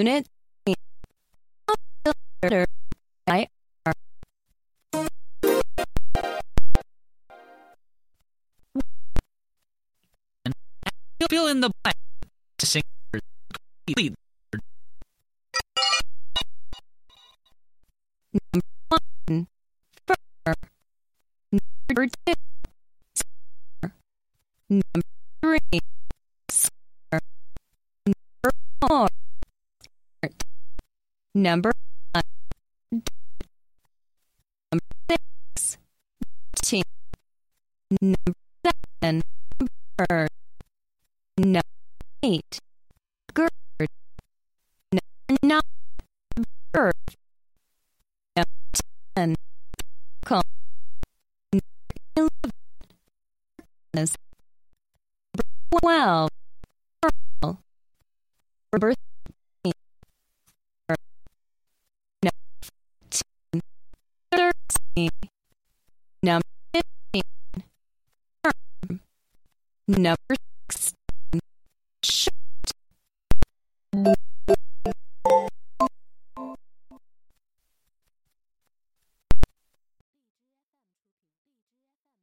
Unit I Fill in the blank. To sing lead. one fur number two sir. number three sir. number four. Number five. Number six. Number seven. Bird number eight. Gird number nine bird ten. Call eleven. Darkness twelve. Pearl number number fifteen. Firm number